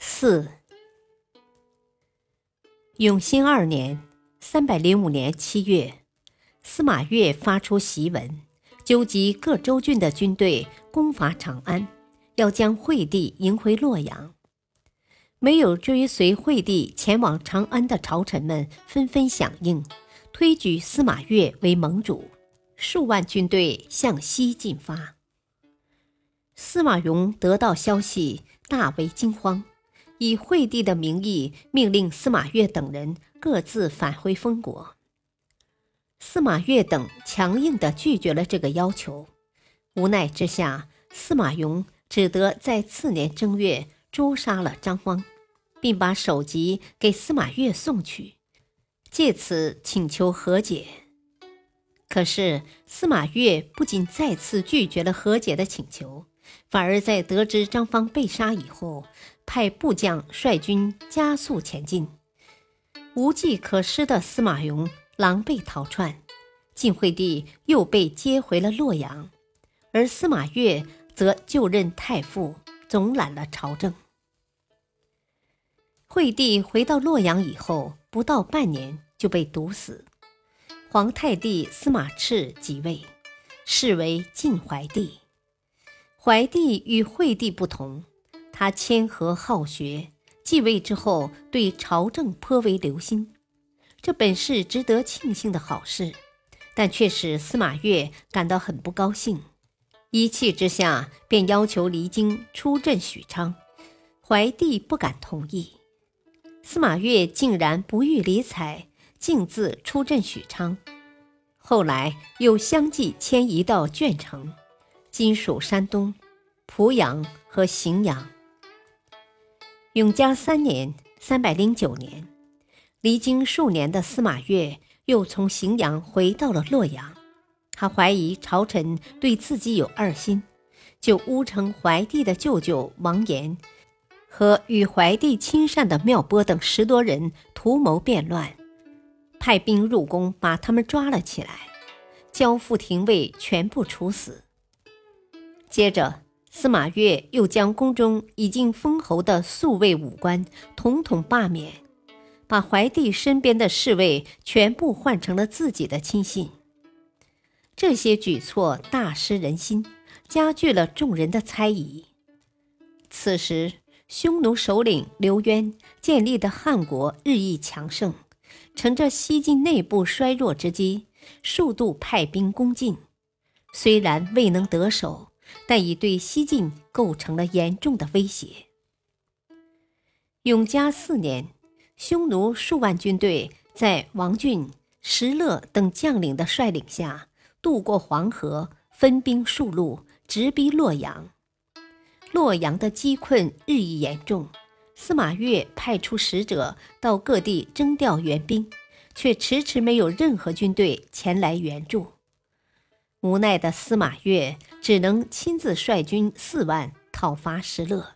四，永兴二年（三百零五年）七月，司马越发出檄文，纠集各州郡的军队攻伐长安，要将惠帝迎回洛阳。没有追随惠帝前往长安的朝臣们纷纷响应，推举司马越为盟主，数万军队向西进发。司马颙得到消息，大为惊慌。以惠帝的名义，命令司马越等人各自返回封国。司马越等强硬地拒绝了这个要求，无奈之下，司马颙只得在次年正月诛杀了张荒，并把首级给司马越送去，借此请求和解。可是司马越不仅再次拒绝了和解的请求。反而在得知张方被杀以后，派部将率军加速前进。无计可施的司马颙狼狈逃窜，晋惠帝又被接回了洛阳，而司马越则就任太傅，总揽了朝政。惠帝回到洛阳以后，不到半年就被毒死，皇太弟司马炽即位，是为晋怀帝。怀帝与惠帝不同，他谦和好学，继位之后对朝政颇为留心，这本是值得庆幸的好事，但却使司马越感到很不高兴，一气之下便要求离京出镇许昌，怀帝不敢同意，司马越竟然不予理睬，径自出镇许昌，后来又相继迁移到鄄城。今属山东濮阳和荥阳。永嘉三年（三百零九年），离京数年的司马越又从荥阳回到了洛阳。他怀疑朝臣对自己有二心，就诬称怀帝的舅舅王延和与怀帝亲善的妙波等十多人图谋变乱，派兵入宫把他们抓了起来，交付廷尉全部处死。接着，司马越又将宫中已经封侯的宿卫武官统统罢免，把怀帝身边的侍卫全部换成了自己的亲信。这些举措大失人心，加剧了众人的猜疑。此时，匈奴首领刘渊建立的汉国日益强盛，乘着西晋内部衰弱之机，数度派兵攻进，虽然未能得手。但已对西晋构成了严重的威胁。永嘉四年，匈奴数万军队在王浚、石勒等将领的率领下渡过黄河，分兵数路，直逼洛阳。洛阳的饥困日益严重，司马越派出使者到各地征调援兵，却迟迟没有任何军队前来援助。无奈的司马越只能亲自率军四万讨伐石勒，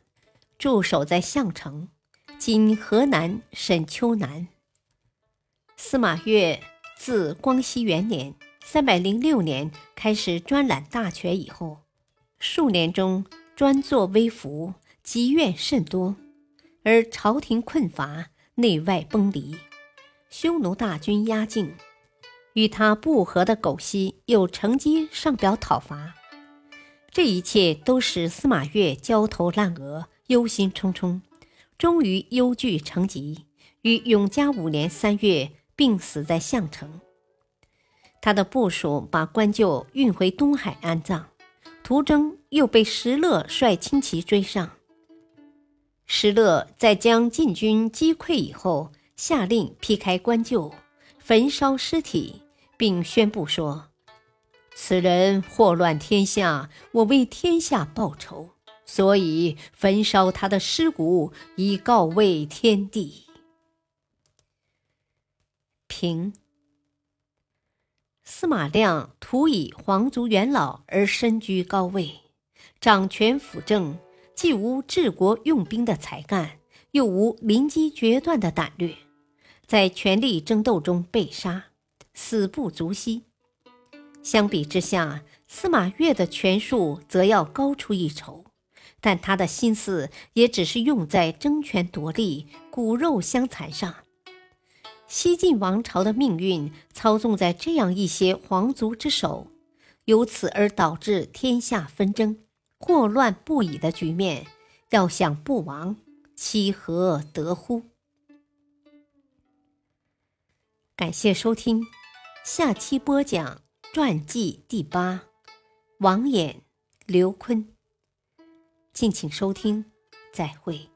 驻守在项城（今河南沈丘南）。司马越自光熙元年（三百零六年）开始专揽大权以后，数年中专作威服，积怨甚多，而朝廷困乏，内外崩离，匈奴大军压境。与他不和的狗西又乘机上表讨伐，这一切都使司马越焦头烂额、忧心忡忡，终于忧惧成疾，于永嘉五年三月病死在项城。他的部属把官柩运回东海安葬，途中又被石勒率轻骑追上。石勒在将晋军击溃以后，下令劈开官柩，焚烧尸体。并宣布说：“此人祸乱天下，我为天下报仇。”所以焚烧他的尸骨，以告慰天地。平司马亮图以皇族元老而身居高位，掌权辅政，既无治国用兵的才干，又无临机决断的胆略，在权力争斗中被杀，死不足惜。相比之下，司马越的权术则要高出一筹，但他的心思也只是用在争权夺利、骨肉相残上。西晋王朝的命运操纵在这样一些皇族之手，由此而导致天下纷争、祸乱不已的局面，要想不亡，其何得乎？感谢收听，下期播讲。传记第八，王衍、刘坤。敬请收听，再会。